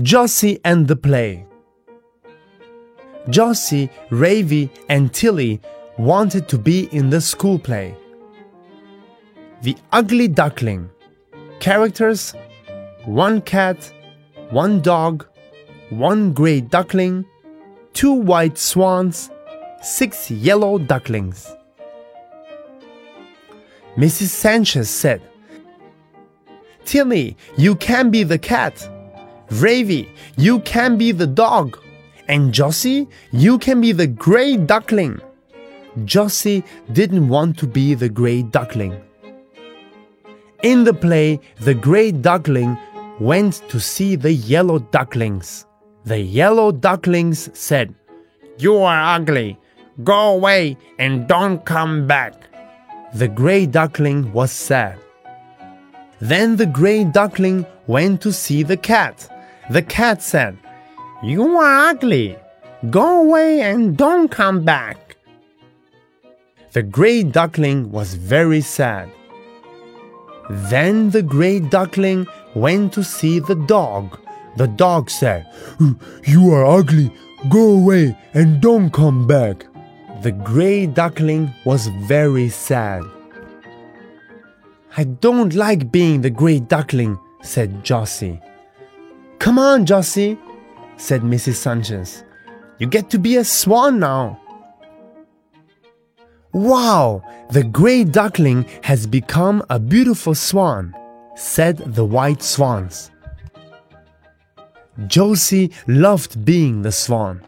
Josie and the Play Josie, Ravi, and Tilly wanted to be in the school play. The Ugly Duckling Characters One cat, one dog, one gray duckling, two white swans, six yellow ducklings. Mrs. Sanchez said, Tilly, you can be the cat. Ravi, you can be the dog. And Josie, you can be the gray duckling. Josie didn't want to be the gray duckling. In the play, the gray duckling went to see the yellow ducklings. The yellow ducklings said, You are ugly. Go away and don't come back. The gray duckling was sad. Then the gray duckling went to see the cat. The cat said, You are ugly. Go away and don't come back. The gray duckling was very sad. Then the gray duckling went to see the dog. The dog said, You are ugly. Go away and don't come back. The gray duckling was very sad. I don't like being the gray duckling, said Josie. Come on, Josie, said Mrs. Sanchez. You get to be a swan now. Wow, the gray duckling has become a beautiful swan, said the white swans. Josie loved being the swan.